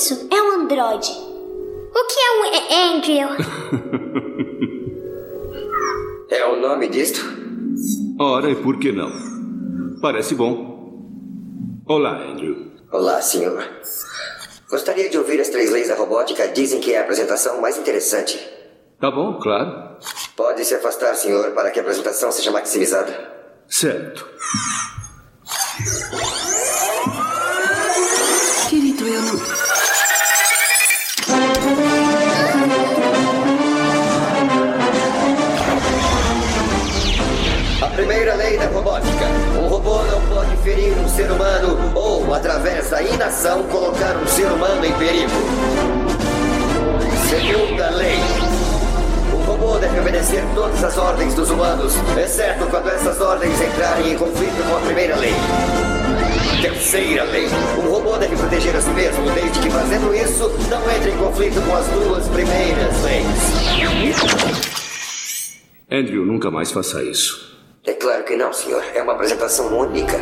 isso? É um androide. O que é um Andrew? É o nome disto? Ora, e por que não? Parece bom. Olá, Andrew. Olá, senhor. Gostaria de ouvir as três leis da robótica. Dizem que é a apresentação mais interessante. Tá bom, claro. Pode se afastar, senhor, para que a apresentação seja maximizada. Certo. Ferir um ser humano ou, através da inação, colocar um ser humano em perigo. Segunda lei. O robô deve obedecer todas as ordens dos humanos, exceto quando essas ordens entrarem em conflito com a primeira lei. Terceira lei. O robô deve proteger a si mesmo, desde que fazendo isso não entre em conflito com as duas primeiras leis. Andrew, nunca mais faça isso. É claro que não, senhor. É uma apresentação única.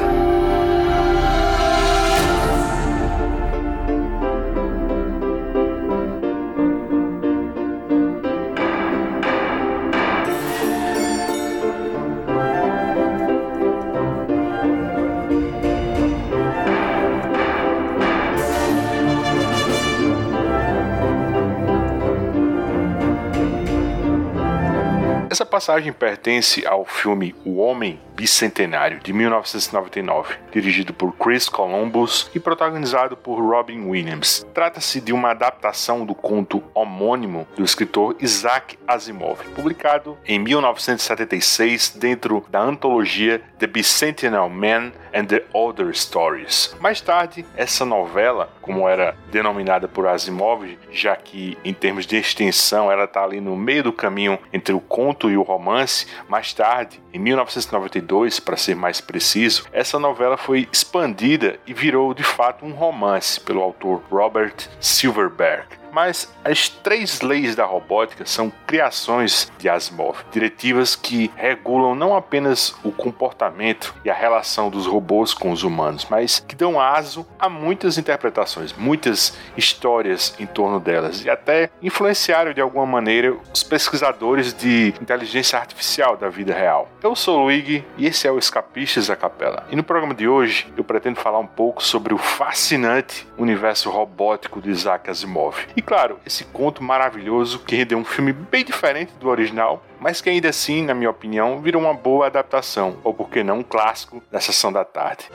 Essa passagem pertence ao filme O Homem Bicentenário, de 1999, dirigido por Chris Columbus e protagonizado por Robin Williams. Trata-se de uma adaptação do conto homônimo do escritor Isaac Asimov, publicado em 1976 dentro da antologia The Bicentennial Man and the Other Stories. Mais tarde, essa novela, como era denominada por Asimov, já que em termos de extensão ela está ali no meio do caminho entre o conto e o romance, mais tarde, em 1992, para ser mais preciso, essa novela foi expandida e virou de fato um romance pelo autor Robert Silverberg. Mas as três leis da robótica são criações de Asimov, diretivas que regulam não apenas o comportamento e a relação dos robôs com os humanos, mas que dão aso a muitas interpretações, muitas histórias em torno delas e até influenciaram de alguma maneira os pesquisadores de inteligência artificial da vida real. Eu sou o Luigi e esse é o Escapistas da Capela. E no programa de hoje eu pretendo falar um pouco sobre o fascinante universo robótico de Isaac Asimov. E claro, esse conto maravilhoso que rendeu um filme bem diferente do original, mas que ainda assim, na minha opinião, virou uma boa adaptação, ou por que não um clássico da sessão da tarde.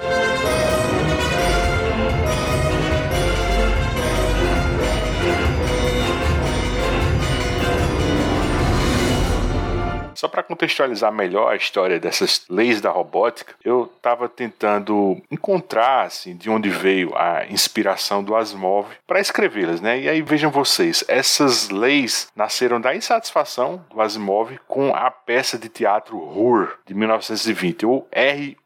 Só para contextualizar melhor a história dessas leis da robótica, eu estava tentando encontrar assim, de onde veio a inspiração do Asimov para escrevê-las, né? E aí vejam vocês, essas leis nasceram da insatisfação do Asimov com a peça de teatro Hur de 1920, ou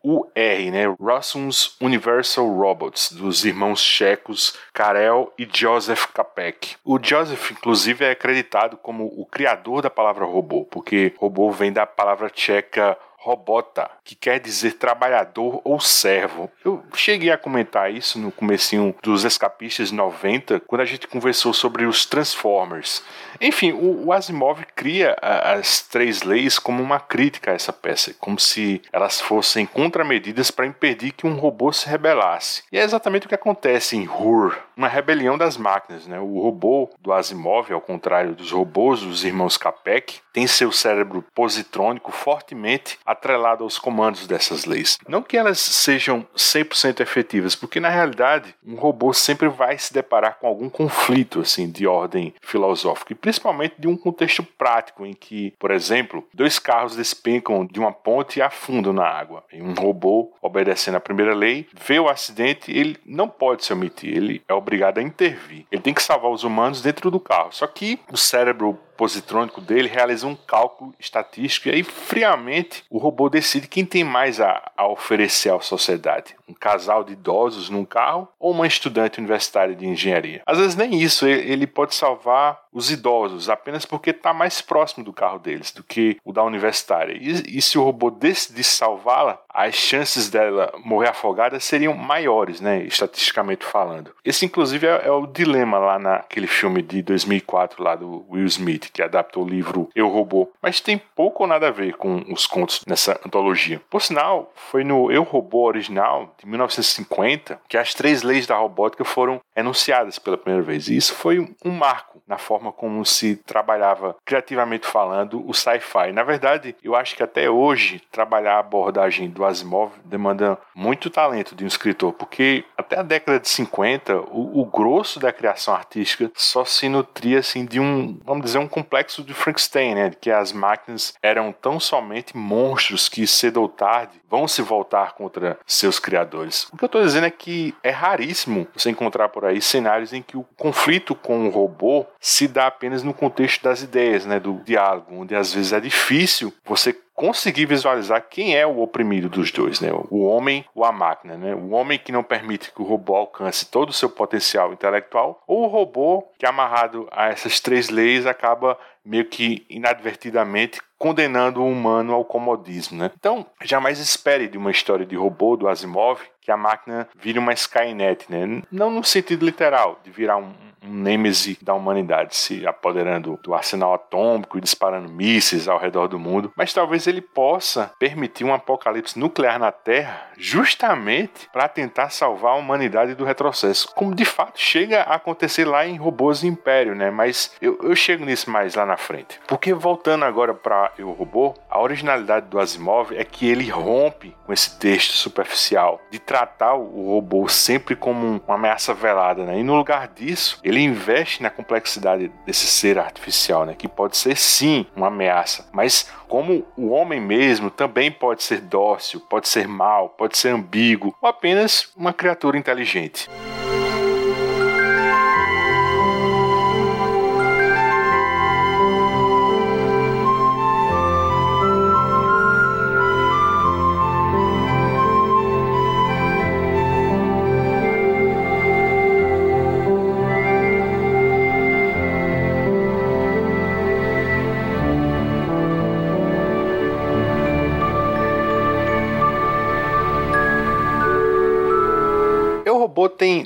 RUR, né? Rossum's Universal Robots, dos irmãos checos Karel e Joseph Kapek. O Joseph, inclusive, é acreditado como o criador da palavra robô, porque robô vem da palavra tcheca robota, que quer dizer trabalhador ou servo. Eu cheguei a comentar isso no comecinho dos Escapistas 90, quando a gente conversou sobre os Transformers. Enfim, o, Asimov cria as três leis como uma crítica a essa peça, como se elas fossem contramedidas para impedir que um robô se rebelasse. E é exatamente o que acontece em Hur, uma rebelião das máquinas. Né? O robô do Asimov, ao contrário dos robôs dos irmãos Capek, tem seu cérebro positrônico fortemente atrelado aos comandos dessas leis. Não que elas sejam 100% efetivas, porque na realidade um robô sempre vai se deparar com algum conflito assim de ordem filosófica, e principalmente de um contexto prático em que, por exemplo, dois carros despencam de uma ponte e afundam na água. E um robô, obedecendo à primeira lei, vê o acidente, ele não pode se omitir, ele é obrigado a intervir. Ele tem que salvar os humanos dentro do carro. Só que o cérebro positrônico dele realiza um cálculo estatístico e aí friamente o robô decide quem tem mais a, a oferecer à sociedade. Um casal de idosos num carro ou uma estudante universitária de engenharia. Às vezes nem isso, ele pode salvar os idosos apenas porque está mais próximo do carro deles do que o da universitária. E, e se o robô decidir salvá-la, as chances dela morrer afogada seriam maiores, né, estatisticamente falando. Esse, inclusive, é, é, o dilema lá naquele filme de 2004 lá do Will Smith, que adaptou o livro Eu Robô, mas tem pouco ou nada a ver com os contos nessa antologia. Por sinal, foi no Eu Robô original, de 1950, que as três leis da robótica foram enunciadas pela primeira vez. E isso foi um marco na forma como se trabalhava, criativamente falando, o sci-fi. Na verdade, eu acho que até hoje, trabalhar a abordagem do Asimov demanda muito talento de um escritor, porque até a década de 50, o, o grosso da criação artística só se nutria assim, de um, vamos dizer, um complexo de Frankenstein, né? que as máquinas eram tão somente monstros que cedo ou tarde vão se voltar contra seus criadores. O que eu estou dizendo é que é raríssimo você encontrar por aí cenários em que o conflito com o robô se dá apenas no contexto das ideias, né, do diálogo, onde às vezes é difícil você conseguir visualizar quem é o oprimido dos dois, né? O homem ou a máquina, né? O homem que não permite que o robô alcance todo o seu potencial intelectual, ou o robô que amarrado a essas três leis acaba meio que inadvertidamente condenando o humano ao comodismo, né? Então, jamais espere de uma história de robô do Asimov que a máquina vire uma Skynet, né? Não no sentido literal de virar um, um nêmese da humanidade, se apoderando do arsenal atômico e disparando mísseis ao redor do mundo, mas talvez ele possa permitir um apocalipse nuclear na Terra justamente para tentar salvar a humanidade do retrocesso, como de fato chega a acontecer lá em Robôs Império, né? Mas eu, eu chego nisso mais lá na frente. Porque voltando agora para o robô, a originalidade do Asimov é que ele rompe com esse texto superficial de tratar o robô sempre como uma ameaça velada, né? E no lugar disso, ele investe na complexidade desse ser artificial, né? Que pode ser sim uma ameaça, mas como o homem mesmo também pode ser dócil, pode ser mau, pode ser ambíguo ou apenas uma criatura inteligente.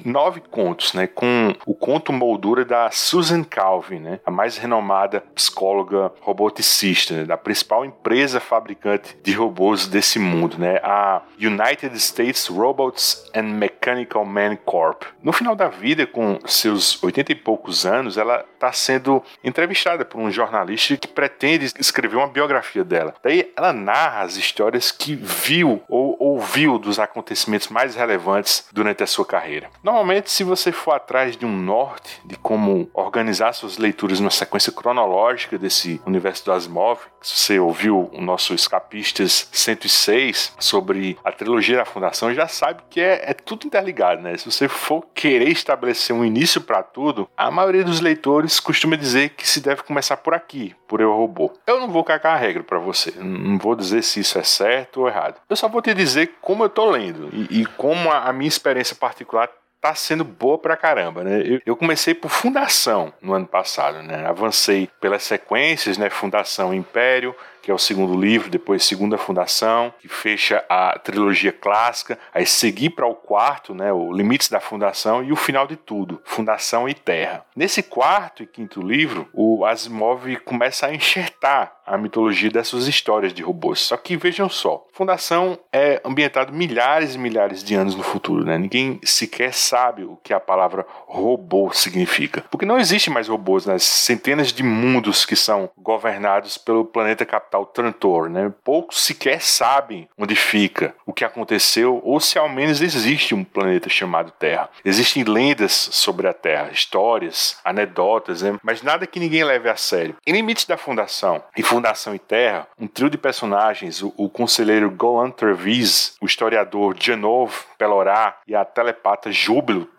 Nove contos, né? Com o conto moldura da Susan Calvin, né? A mais renomada psicóloga roboticista, né? da principal empresa fabricante de robôs desse mundo, né? A United States Robots and Mechanical Man Corp. No final da vida, com seus oitenta e poucos anos, ela está sendo entrevistada por um jornalista que pretende escrever uma biografia dela. Daí ela narra as histórias que viu ou ouviu dos acontecimentos mais relevantes durante a sua carreira. Normalmente, se você for atrás de um norte de como organizar suas leituras numa sequência cronológica desse universo do Asimov, se você ouviu o nosso Escapistas 106 sobre a trilogia da Fundação, já sabe que é, é tudo interligado, né? Se você for querer estabelecer um início para tudo, a maioria dos leitores costuma dizer que se deve começar por aqui, por Eu Robô. Eu não vou cagar a regra para você, não vou dizer se isso é certo ou errado. Eu só vou te dizer como eu tô lendo e, e como a, a minha experiência particular tá sendo boa pra caramba, né? Eu, eu, comecei por Fundação no ano passado, né? Avancei pelas sequências, né? Fundação Império, que é o segundo livro, depois Segunda Fundação, que fecha a trilogia clássica, aí segui para o quarto, né, o Limites da Fundação e o final de tudo, Fundação e Terra. Nesse quarto e quinto livro, o Asimov começa a enxertar a mitologia dessas histórias de robôs. Só que vejam só, Fundação é ambientado milhares e milhares de anos no futuro, né? Ninguém sequer sabe o que a palavra robô significa, porque não existe mais robôs nas centenas de mundos que são governados pelo planeta capital Trantor, né? Poucos sequer sabem onde fica, o que aconteceu ou se ao menos existe um planeta chamado Terra. Existem lendas sobre a Terra, histórias, anedotas, né? mas nada que ninguém leve a sério. Em Limites da Fundação e Fundação e Terra, um trio de personagens, o, o conselheiro Golan Trevis, o historiador Janov Pelorá e a telepata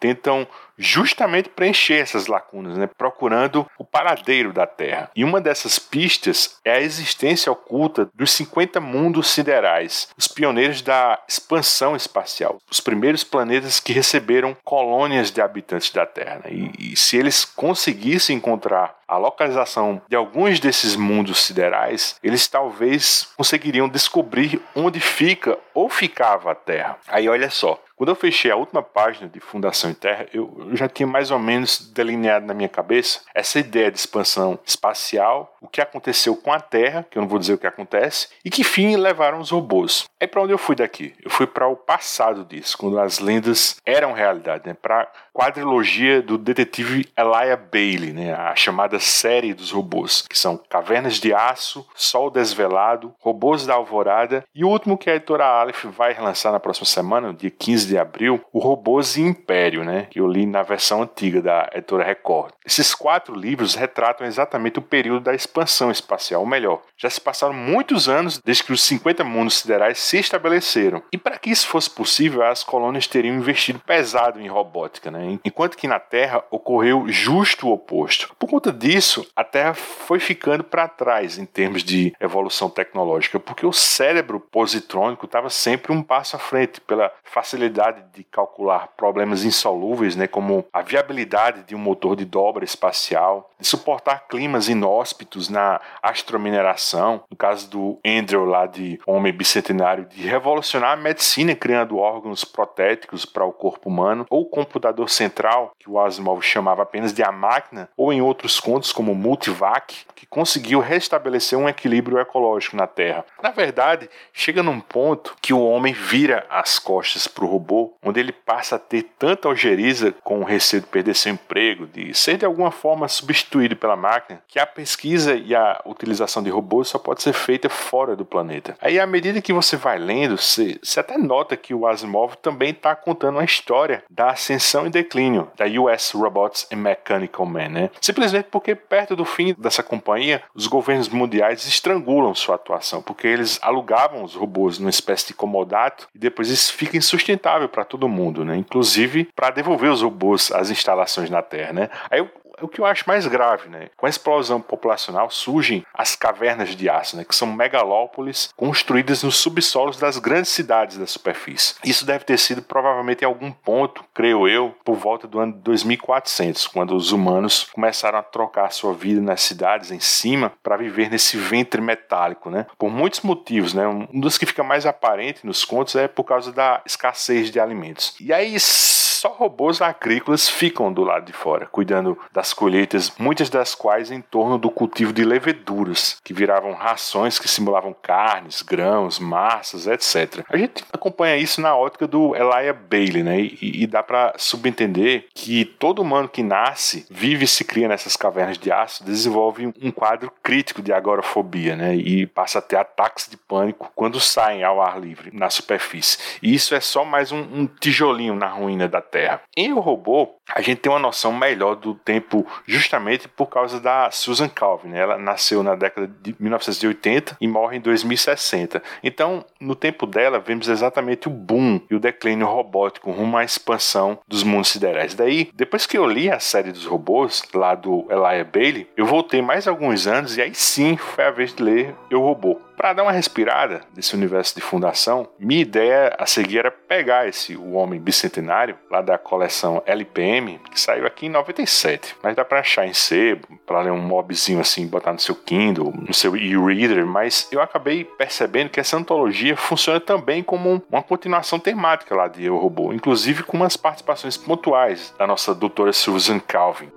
Tentam justamente preencher essas lacunas, né? procurando o paradeiro da Terra. E uma dessas pistas é a existência oculta dos 50 mundos siderais, os pioneiros da expansão espacial, os primeiros planetas que receberam colônias de habitantes da Terra. Né? E, e se eles conseguissem encontrar a localização de alguns desses mundos siderais, eles talvez conseguiriam descobrir onde fica ou ficava a Terra. Aí olha só, quando eu fechei a última página de Fundação em Terra, eu já tinha mais ou menos delineado na minha cabeça essa ideia de expansão espacial, o que aconteceu com a Terra, que eu não vou dizer o que acontece, e que fim levaram os robôs. É para onde eu fui daqui? Eu fui para o passado disso, quando as lendas eram realidade, né? para quadrilogia do detetive Elijah Bailey, né? a chamada série dos robôs, que são Cavernas de Aço, Sol Desvelado, Robôs da Alvorada e o último que a editora Aleph vai relançar na próxima semana, no dia 15 de abril, o Robôs e Império, né? que eu li na versão antiga da editora Record. Esses quatro livros retratam exatamente o período da expansão espacial, ou melhor, já se passaram muitos anos desde que os 50 mundos siderais se estabeleceram. E para que isso fosse possível, as colônias teriam investido pesado em robótica, né? enquanto que na Terra ocorreu justo o oposto. Por conta disso, a Terra foi ficando para trás em termos de evolução tecnológica, porque o cérebro positrônico estava sempre um passo à frente pela facilidade de calcular problemas insolúveis, né, como a viabilidade de um motor de dobra espacial, de suportar climas inóspitos na astromineração, no caso do Andrew lá de Homem Bicentenário, de revolucionar a medicina criando órgãos protéticos para o corpo humano, ou o computador central, que o Asimov chamava apenas de a máquina, ou em outros contos como Multivac, que conseguiu restabelecer um equilíbrio ecológico na Terra. Na verdade, chega num ponto que o homem vira as costas para o robô, onde ele passa a ter tanta algeriza com receio de perder seu emprego, de ser de alguma forma substituído pela máquina, que a pesquisa e a utilização de robôs só pode ser feita fora do planeta. Aí, à medida que você vai lendo, você, você até nota que o Asimov também está contando uma história da ascensão e declínio da US Robots and Mechanical Man, né? Simplesmente porque perto do fim dessa companhia, os governos mundiais estrangulam sua atuação, porque eles alugavam os robôs numa espécie de comodato e depois isso fica insustentável para todo mundo, né? Inclusive para devolver os robôs às instalações na Terra, né? Aí o que eu acho mais grave, né? Com a explosão populacional surgem as cavernas de aço, né? Que são megalópolis construídas nos subsolos das grandes cidades da superfície. Isso deve ter sido provavelmente em algum ponto, creio eu, por volta do ano 2400, quando os humanos começaram a trocar sua vida nas cidades em cima para viver nesse ventre metálico, né? Por muitos motivos, né? Um dos que fica mais aparente nos contos é por causa da escassez de alimentos. E aí só robôs agrícolas ficam do lado de fora, cuidando das colheitas, muitas das quais em torno do cultivo de leveduras, que viravam rações que simulavam carnes, grãos, massas, etc. A gente acompanha isso na ótica do Elijah Bailey, né? E, e dá para subentender que todo humano que nasce, vive e se cria nessas cavernas de aço, desenvolve um quadro crítico de agorafobia, né? E passa a ter ataques de pânico quando saem ao ar livre na superfície. E isso é só mais um, um tijolinho na ruína da Terra. Em O Robô, a gente tem uma noção melhor do tempo justamente por causa da Susan Calvin. Né? Ela nasceu na década de 1980 e morre em 2060. Então, no tempo dela, vemos exatamente o boom e o declínio robótico rumo à expansão dos mundos siderais. Daí, depois que eu li a série dos robôs, lá do Elijah Bailey, eu voltei mais alguns anos e aí sim foi a vez de ler Eu Robô. Para dar uma respirada desse universo de fundação, minha ideia a seguir era pegar esse O Homem Bicentenário, lá da coleção LPM, que saiu aqui em 97. Mas dá para achar em sebo, para ler um mobzinho assim, botar no seu Kindle, no seu e-reader, mas eu acabei percebendo que essa antologia funciona também como uma continuação temática lá de Eu Robô, inclusive com umas participações pontuais da nossa doutora Susan Calvin.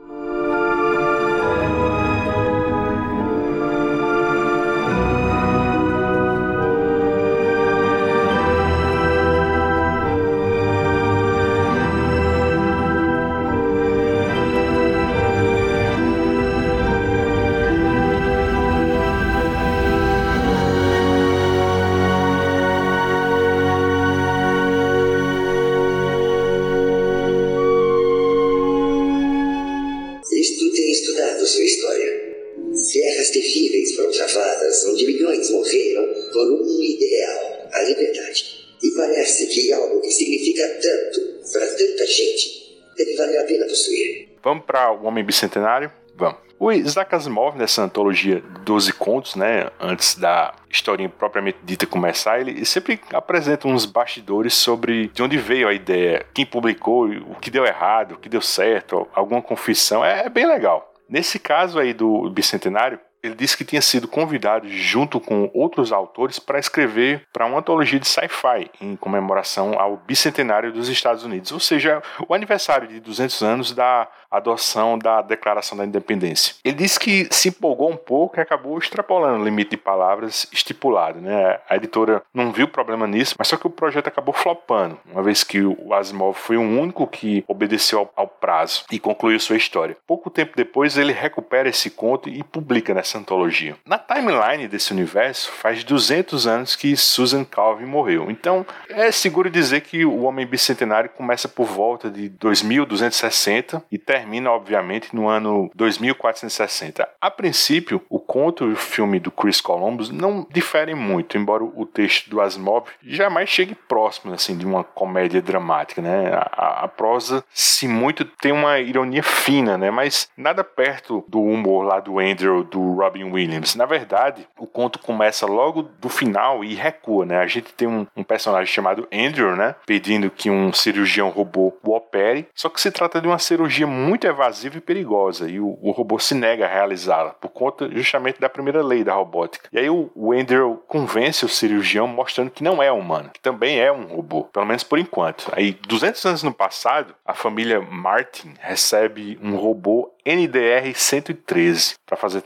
Homem Bicentenário? Vamos. O Isaac Asimov, nessa antologia 12 contos, né, antes da historinha propriamente dita começar, ele sempre apresenta uns bastidores sobre de onde veio a ideia, quem publicou, o que deu errado, o que deu certo, alguma confissão. É, é bem legal. Nesse caso aí do Bicentenário, ele disse que tinha sido convidado junto com outros autores para escrever para uma antologia de sci-fi em comemoração ao bicentenário dos Estados Unidos, ou seja, o aniversário de 200 anos da adoção da Declaração da Independência. Ele disse que se empolgou um pouco e acabou extrapolando o limite de palavras estipulado. Né? A editora não viu problema nisso, mas só que o projeto acabou flopando, uma vez que o Asimov foi o único que obedeceu ao, ao prazo e concluiu sua história. Pouco tempo depois, ele recupera esse conto e publica nessa antologia. Na timeline desse universo, faz 200 anos que Susan Calvin morreu. Então, é seguro dizer que o Homem Bicentenário começa por volta de 2260 e termina obviamente, no ano 2460. A princípio, o conto e o filme do Chris Columbus não diferem muito, embora o texto do Asimov jamais chegue próximo assim de uma comédia dramática, né? A, a prosa, se muito, tem uma ironia fina, né? Mas nada perto do humor lá do Andrew, do Robin Williams. Na verdade, o conto começa logo do final e recua, né? A gente tem um, um personagem chamado Andrew, né? Pedindo que um cirurgião robô o opere, só que se trata de uma cirurgia muito evasiva e perigosa, e o, o robô se nega a realizá-la, por conta justamente da primeira lei da robótica. E aí o, o Andrew convence o cirurgião mostrando que não é humano, que também é um robô, pelo menos por enquanto. Aí, 200 anos no passado, a família Martin recebe um robô NDR 113 para fazer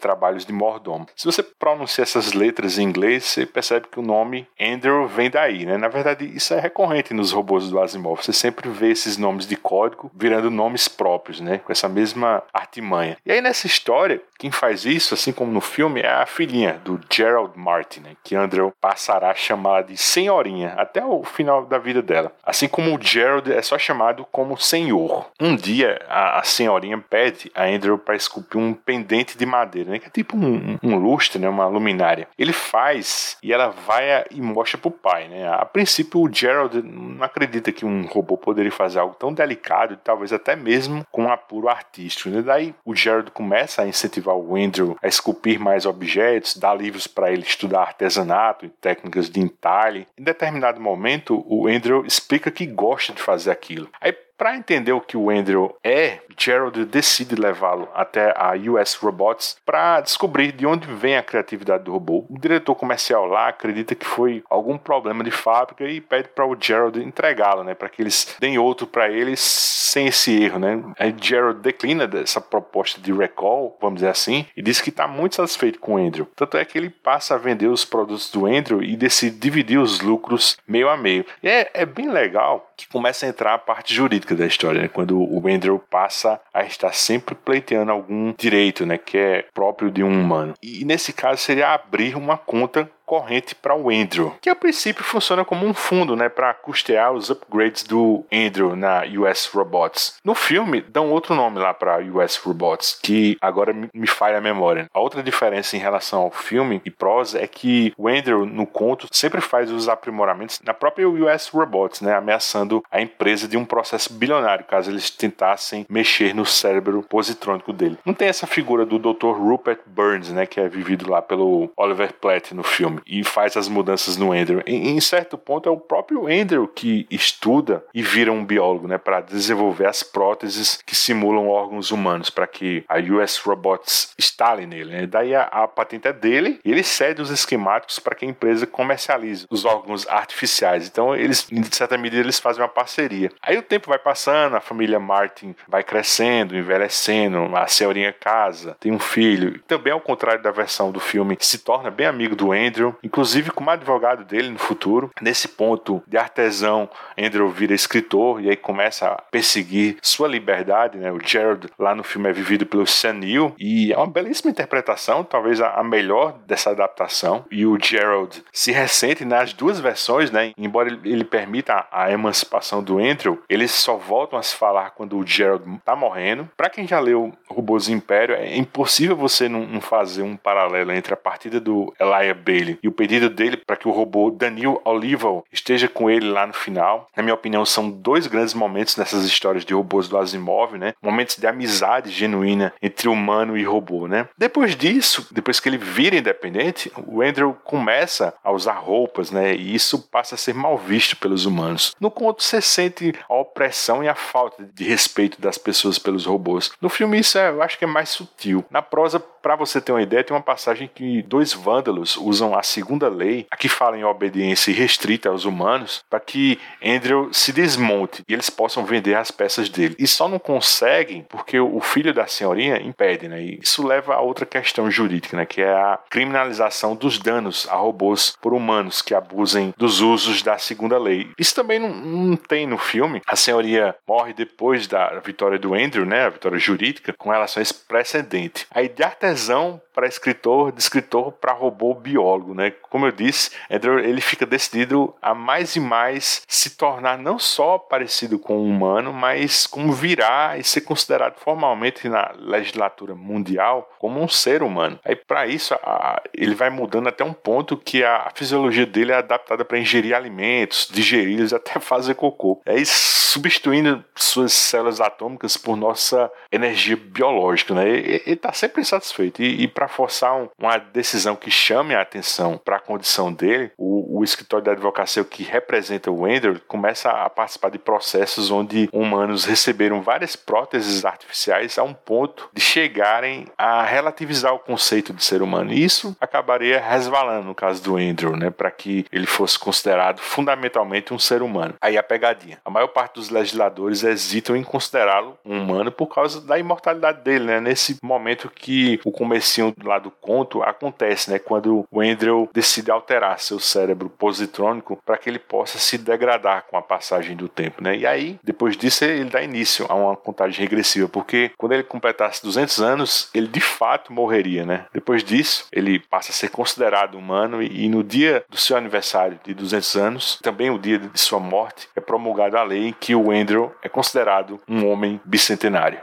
de mordomo. Se você pronuncia essas letras em inglês, você percebe que o nome Andrew vem daí, né? Na verdade, isso é recorrente nos robôs do Asimov. Você sempre vê esses nomes de código virando nomes próprios, né? Com essa mesma artimanha. E aí nessa história, quem faz isso, assim como no filme, é a filhinha do Gerald Martin, né? que Andrew passará a chamá-la de senhorinha até o final da vida dela. Assim como o Gerald é só chamado como senhor. Um dia, a, a senhorinha pede a Andrew para esculpir um pendente de madeira, né? que é tipo um, um, lustre, né? uma luminária. Ele faz e ela vai e mostra pro pai. Né? A princípio, o Gerald não acredita que um robô poderia fazer algo tão delicado, talvez até mesmo com um apuro artístico. Né? Daí o Gerald começa a incentivar o Andrew a esculpir mais objetos, dá livros para ele estudar artesanato e técnicas de entalhe. Em determinado momento, o Andrew explica que gosta de fazer aquilo. Aí para entender o que o Andrew é, Gerald decide levá-lo até a US Robots para descobrir de onde vem a criatividade do robô. O diretor comercial lá acredita que foi algum problema de fábrica e pede para o Gerald entregá-lo, né, para que eles deem outro para eles sem esse erro, né? Aí Gerald declina dessa proposta de recall, vamos dizer assim, e diz que está muito satisfeito com o Andrew. Tanto é que ele passa a vender os produtos do Andrew e decide dividir os lucros meio a meio. E é, é bem legal que começa a entrar a parte jurídica da história, né? quando o Andrew passa a estar sempre pleiteando algum direito, né, que é próprio de um humano. E nesse caso seria abrir uma conta corrente para o Andrew, que a princípio funciona como um fundo né, para custear os upgrades do Andrew na US Robots. No filme, dão outro nome lá para US Robots, que agora me falha a memória. A outra diferença em relação ao filme e prosa é que o Andrew, no conto, sempre faz os aprimoramentos na própria US Robots, né, ameaçando a empresa de um processo bilionário, caso eles tentassem mexer no cérebro positrônico dele. Não tem essa figura do Dr. Rupert Burns, né, que é vivido lá pelo Oliver Platt no filme e faz as mudanças no Andrew. Em, em certo ponto é o próprio Andrew que estuda e vira um biólogo, né, para desenvolver as próteses que simulam órgãos humanos para que a US Robots instale nele. Né? Daí a, a patente é dele ele cede os esquemáticos para que a empresa comercialize os órgãos artificiais. Então eles, em certa medida, eles fazem uma parceria. Aí o tempo vai passando, a família Martin vai crescendo, envelhecendo, a senhorinha casa, tem um filho. Também ao contrário da versão do filme, se torna bem amigo do Andrew inclusive como advogado dele no futuro. Nesse ponto de artesão, Andrew vira escritor e aí começa a perseguir sua liberdade. Né? O Gerald lá no filme é vivido pelo Sam Neill e é uma belíssima interpretação, talvez a melhor dessa adaptação. E o Gerald se ressente nas duas versões, né? embora ele permita a emancipação do Andrew, eles só voltam a se falar quando o Gerald tá morrendo. Para quem já leu Robôs Império, é impossível você não fazer um paralelo entre a partida do Elijah Bailey e o pedido dele para que o robô Daniel Olival esteja com ele lá no final. Na minha opinião, são dois grandes momentos nessas histórias de robôs do Asimov, né? Momentos de amizade genuína entre humano e robô, né? Depois disso, depois que ele vira independente, o Andrew começa a usar roupas, né? E isso passa a ser mal visto pelos humanos. No conto, você sente a opressão e a falta de respeito das pessoas pelos robôs. No filme, isso é, eu acho que é mais sutil. Na prosa, para você ter uma ideia, tem uma passagem que dois vândalos usam a segunda lei, a que fala em obediência restrita aos humanos, para que Andrew se desmonte e eles possam vender as peças dele. E só não conseguem porque o filho da senhorinha impede, né? E isso leva a outra questão jurídica, né? Que é a criminalização dos danos a robôs por humanos que abusem dos usos da segunda lei. Isso também não, não tem no filme. A senhoria morre depois da vitória do Andrew, né? A vitória jurídica com relação a esse precedente. Aí de artesão para escritor, de escritor para robô biólogo, né? Como eu disse, Andrew ele fica decidido a mais e mais se tornar não só parecido com o humano, mas como virar e ser considerado formalmente na legislatura mundial como um ser humano. Aí para isso a, ele vai mudando até um ponto que a, a fisiologia dele é adaptada para ingerir alimentos, digeri-los até fazer cocô. É isso substituindo suas células atômicas por nossa energia biológica, né? Ele está sempre insatisfeito e, e para forçar um, uma decisão que chame a atenção para a condição dele, o, o, escritório da advocacia que representa o Ender começa a participar de processos onde humanos receberam várias próteses artificiais a um ponto de chegarem a relativizar o conceito de ser humano. E isso acabaria resvalando no caso do Andrew, né, para que ele fosse considerado fundamentalmente um ser humano. Aí a pegadinha. A maior parte dos legisladores hesitam em considerá-lo um humano por causa da imortalidade dele, né? Nesse momento que o comecinho lá do conto acontece, né? Quando o Andrew decide alterar seu cérebro positrônico para que ele possa se degradar com a passagem do tempo, né? E aí, depois disso, ele dá início a uma contagem regressiva, porque quando ele completasse 200 anos, ele de fato morreria, né? Depois disso, ele passa a ser considerado humano e, e no dia do seu aniversário de 200 anos, também o dia de sua morte, é promulgada a lei em que o Andrew é considerado um homem bicentenário.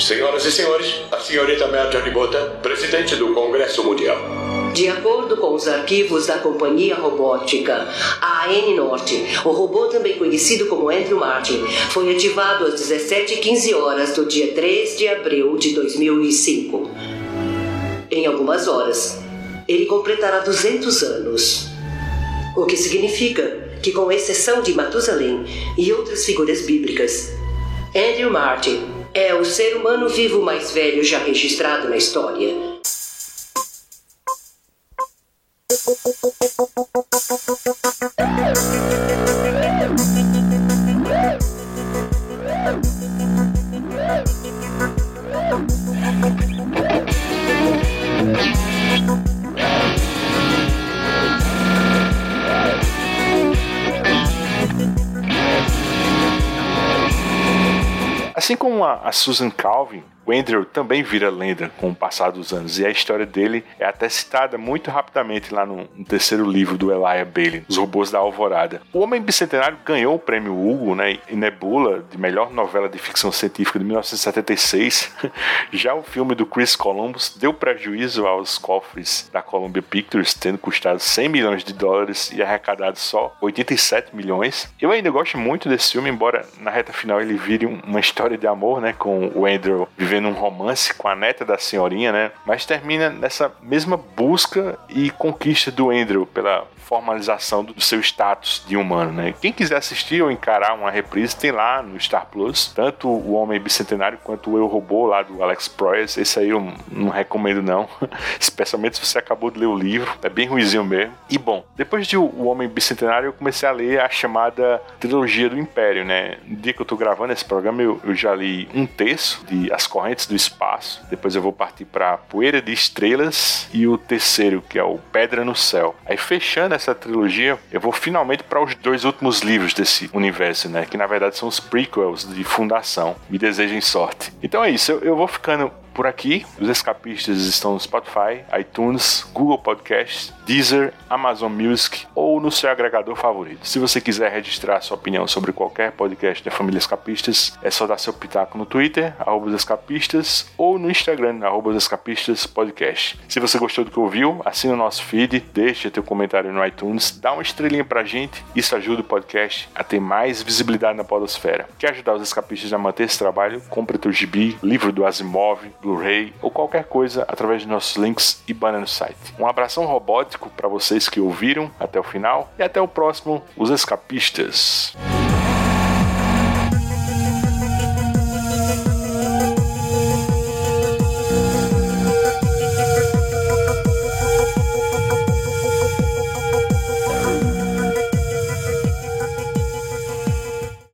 Senhoras e senhores, a senhorita Marjorie Bota, presidente do Congresso Mundial. De acordo com os arquivos da companhia robótica AN Norte, o robô também conhecido como Andrew Martin foi ativado às 17h15 horas do dia 3 de abril de 2005. Em algumas horas, ele completará 200 anos. O que significa que, com exceção de Matusalém e outras figuras bíblicas, Andrew Martin é o ser humano vivo mais velho já registrado na história. Assim como a, Susan Calvin, o Andrew também vira lenda com o passar dos anos e a história dele é até citada muito rapidamente lá no, no terceiro livro do Elijah Bailey, Os Robôs da Alvorada. O Homem Bicentenário ganhou o prêmio Hugo né, Nebula de melhor novela de ficção científica de 1976. Já o filme do Chris Columbus deu prejuízo aos cofres da Columbia Pictures, tendo custado 100 milhões de dólares e arrecadado só 87 milhões. Eu ainda gosto muito desse filme, embora na reta final ele vire uma história de amor né, com o Andrew vivendo vivendo um romance com a neta da senhorinha, né? Mas termina nessa mesma busca e conquista do Andrew pela formalização do seu status de humano, né? Quem quiser assistir ou encarar uma reprise tem lá no Star Plus, tanto o Homem Bicentenário quanto o Eu Robô lá do Alex Proyas. Esse aí eu não recomendo não, especialmente se você acabou de ler o livro, é bem ruizinho mesmo. E bom, depois de O Homem Bicentenário eu comecei a ler a chamada trilogia do Império, né? No dia que eu tô gravando esse programa eu, eu já li um terço de As Correntes do Espaço, depois eu vou partir para Poeira de Estrelas e o terceiro que é o Pedra no Céu. Aí fechando essa trilogia, eu vou finalmente para os dois últimos livros desse universo, né? Que na verdade são os prequels de fundação. Me desejem sorte. Então é isso, eu, eu vou ficando por aqui. Os escapistas estão no Spotify, iTunes, Google Podcasts, Deezer, Amazon Music ou no seu agregador favorito. Se você quiser registrar sua opinião sobre qualquer podcast da família Escapistas, é só dar seu pitaco no Twitter, arroba escapistas, ou no Instagram, arroba escapistas podcast. Se você gostou do que ouviu, assina o nosso feed, deixa teu comentário no iTunes, dá uma estrelinha pra gente, isso ajuda o podcast a ter mais visibilidade na podosfera. Quer ajudar os escapistas a manter esse trabalho? Compre teu gibi, livro do Asimov, Blu-ray ou qualquer coisa através de nossos links e banner no site. Um abração robótico para vocês que ouviram até o final e até o próximo Os Escapistas.